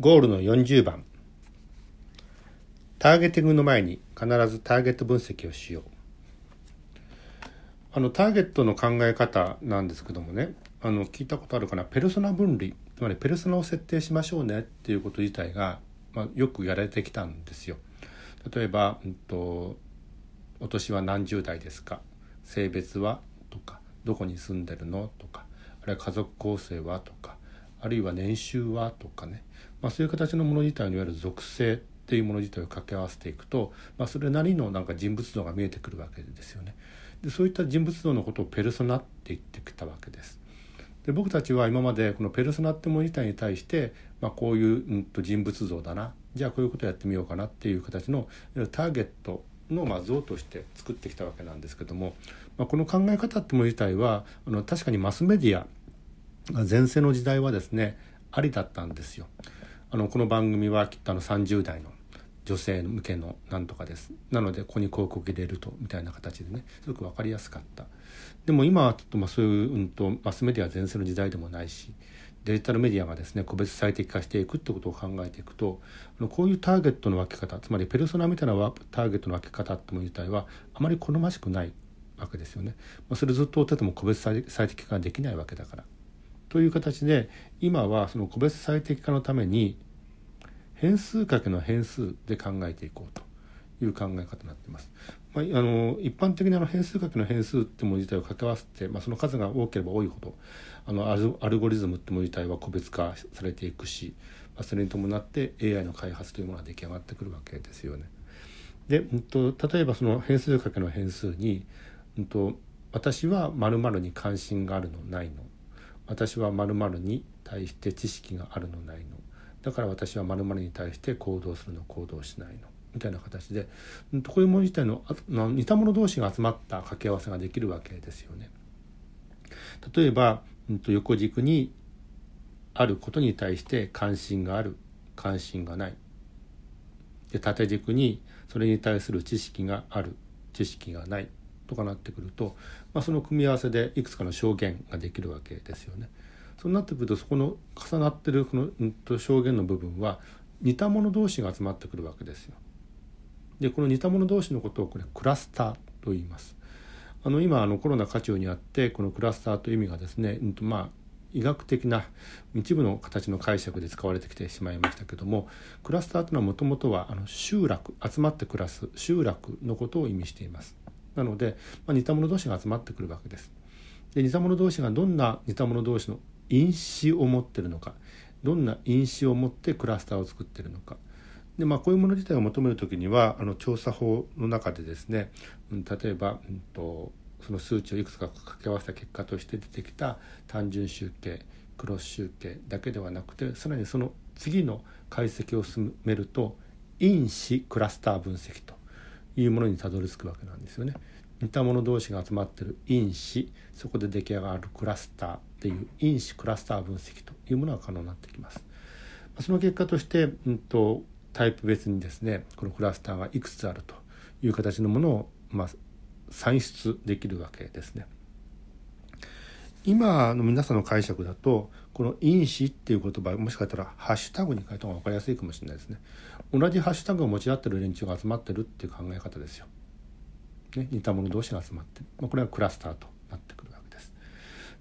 ゴールの40番。ターゲティングの前に必ずターゲット分析をしよう。あのターゲットの考え方なんですけどもね。あの聞いたことあるかな？ペルソナ分離。つまりペルソナを設定しましょうね。っていうこと自体が、まあ、よくやられてきたんですよ。例えば、うんと「お年は何十代ですか?」「性別は?」とか「どこに住んでるの?」とかあるいは家族構成は？とかあるいは年収は？とかね。まあ、そういう形のもの自体のいわゆる属性っていうもの自体を掛け合わせていくと、まあ、それなりのなんか人物像が見えてくるわけですよね。でそういった人物像のことをペルソナって言ってきたわけです。で僕たちは今までこのペルソナってもの自体に対して、まあ、こういう、うん、と人物像だなじゃあこういうことやってみようかなっていう形のターゲットのまあ像として作ってきたわけなんですけども、まあ、この考え方ってもの自体はあの確かにマスメディア前世の時代はですねありだったんですよ。あのこの番組はきっとあの30代の女性向けのなんとかですなのでここに広告入れるとみたいな形でねすごく分かりやすかったでも今はちょっとまあそういう、うんと、マスメディア全盛の時代でもないしデジタルメディアがですね個別最適化していくってことを考えていくとあのこういうターゲットの分け方つまりペルソナみたいなターゲットの分け方ってもの自体はあまり好ましくないわけですよね。まあ、それずっと追ってても個別最適化ができないわけだから。という形で今はその個別最適化のために変数かけの変数で考えていこうという考え方になっています。まあ、あの一般的な変数かけの変数ってもの自体を掛け合わせて、まあ、その数が多ければ多いほどあのアルゴリズムってもの自体は個別化されていくし、まあ、それに伴って AI の開発というものが出来上がってくるわけですよね。で、うんと、例えばその変数かけの変数に、うんと、私は〇〇に関心があるのないの私は〇〇に対して知識があるのないの。だから私は〇〇に対して行動するの行動しないの。みたいな形でこういうもの自体の似た者同士が集まった掛け合わせができるわけですよね。例えば横軸にあることに対して関心がある。関心がない。で縦軸にそれに対する知識がある。知識がない。とかなってくると、まあ、その組み合わせでいくつかの証言ができるわけですよね。そうなってくるとそこの重なってるこの、うん、と証言の部分は似た者同士が集まってくるわけですよ。でこの似た者同士のことをこれクラスターと言います。あの今あのコロナ渦中にあってこのクラスターという意味がですね、うんとまあ、医学的な一部の形の解釈で使われてきてしまいましたけどもクラスターというのはもともとはあの集落集まって暮らす集落のことを意味しています。なので、まあ、似た者同士が集まってくるわけです。で似た者同士がどんな似た者同士の因子を持ってるのかどんな因子を持ってクラスターを作ってるのかで、まあ、こういうもの自体を求める時にはあの調査法の中でですね、例えば、うんと、その数値をいくつか掛け合わせた結果として出てきた単純集計クロス集計だけではなくてさらにその次の解析を進めると因子クラスター分析というものにたどり着くわけなんですよね。似た者同士が集まってる因子そこで出来上がるクラスターっていう因子クラスター分析というものが可能になってきます。その結果として、うんと、タイプ別にですねこのクラスターがいくつあるという形のものを、まあ、算出できるわけですね。今の皆さんの解釈だとこの因子っていう言葉もしかしたらハッシュタグに書いた方が分かりやすいかもしれないですね。同じハッシュタグを持ち合ってる連中が集まってるっていう考え方ですよ。ね、似た者同士が集まってる、まあ、これがクラスターとなってくるわけです。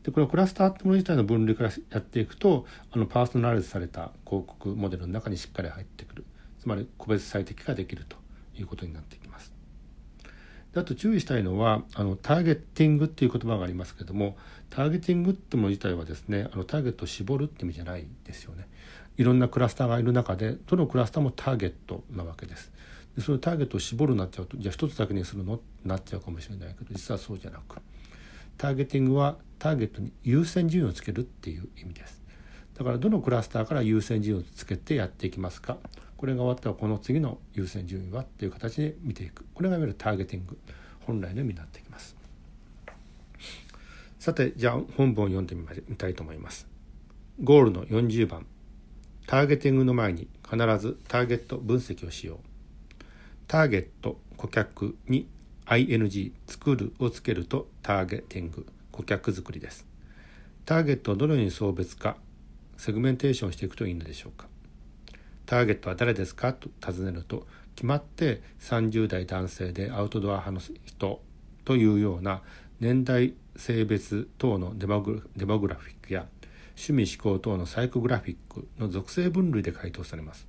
でこのクラスターってもの自体の分類からやっていくとあのパーソナライズされた広告モデルの中にしっかり入ってくるつまり個別最適化できるということになってきます。あと注意したいのはあのターゲッティングっていう言葉がありますけどもターゲティングってもの自体はですねあのターゲットを絞るって意味じゃないですよね。いろんなクラスターがいる中でどのクラスターもターゲットなわけです。でそのターゲットを絞るなっちゃうとじゃあ一つだけにするの？なっちゃうかもしれないけど実はそうじゃなくターゲティングはターゲットに優先順位をつけるっていう意味ですだからどのクラスターから優先順位をつけてやっていきますか？これが終わったらこの次の優先順位はっていう形で見ていく。これがいわゆるターゲティング。本来の意味になってきます。さてじゃあ本文を読んでみたいと思います。ゴールの40番。ターゲティングの前に必ずターゲット分析をしよう。ターゲット顧客に ing 作るをつけるとターゲティング。顧客作りです。ターゲットをどのように送別化セグメンテーションしていくといいのでしょうか。ターゲットは誰ですか？と尋ねると決まって30代男性でアウトドア派の人というような年代性別等のデモグデモグラフィックや趣味思考等のサイコグラフィックの属性分類で回答されます。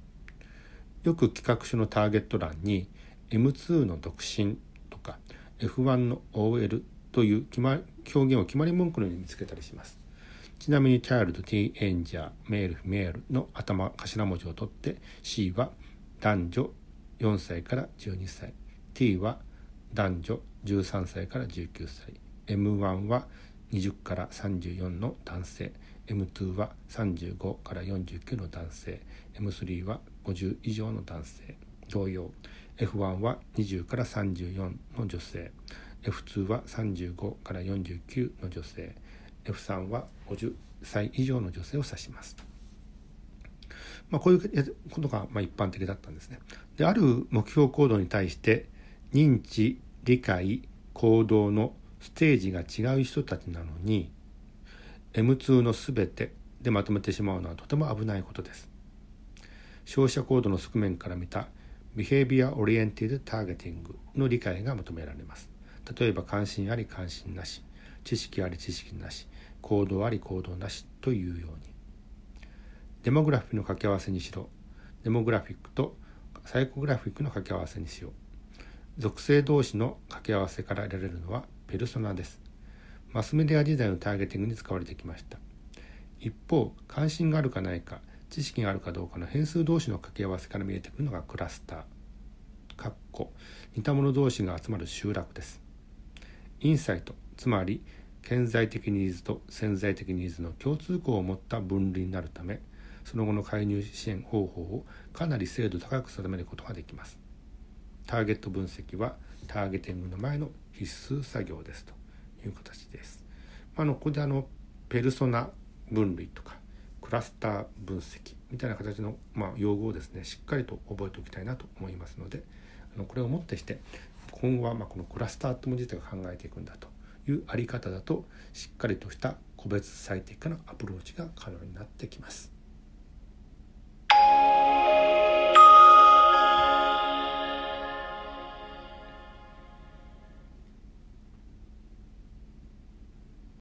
よく企画書のターゲット欄に M2 の独身とか F1 の OL という決ま表現を決まり文句のように見つけたりします。ちなみに child, teenager, male, female の頭頭文字を取って C は男女4歳から12歳。T は男女13歳から19歳。M1 は20から34の男性。M2 は35から49の男性。M3 は50以上の男性。同様。F1 は20から34の女性。F2 は35から49の女性。F3 は50歳以上の女性を指します。まあ、こういうことがま一般的だったんですね。である目標行動に対して認知理解行動のステージが違う人たちなのに M2 の全てでまとめてしまうのはとても危ないことです。消費者行動の側面から見た Behavior Oriented Targeting の理解が求められます。例えば関心あり関心なし、知識あり知識なし、行動あり行動なしというように。デモグラフィックの掛け合わせにしろ、デモグラフィックとサイコグラフィックの掛け合わせにしよう。属性同士の掛け合わせから得られるのはペルソナです。マスメディア時代のターゲティングに使われてきました一方関心があるかないか知識があるかどうかの変数同士の掛け合わせから見えてくるのがクラスターかっこ似た者同士が集まる集落ですインサイトつまり顕在的ニーズと潜在的ニーズの共通項を持った分類になるためその後の介入支援方法をかなり精度高く定めることができますターゲット分析はターゲティングの前の必須作業ですという形です。あのここであのペルソナ分類とかクラスター分析みたいな形の、まあ、用語をですねしっかりと覚えておきたいなと思いますのであのこれをもってして今後はまこのクラスターって文字自体が考えていくんだというあり方だとしっかりとした個別最適化のアプローチが可能になってきます。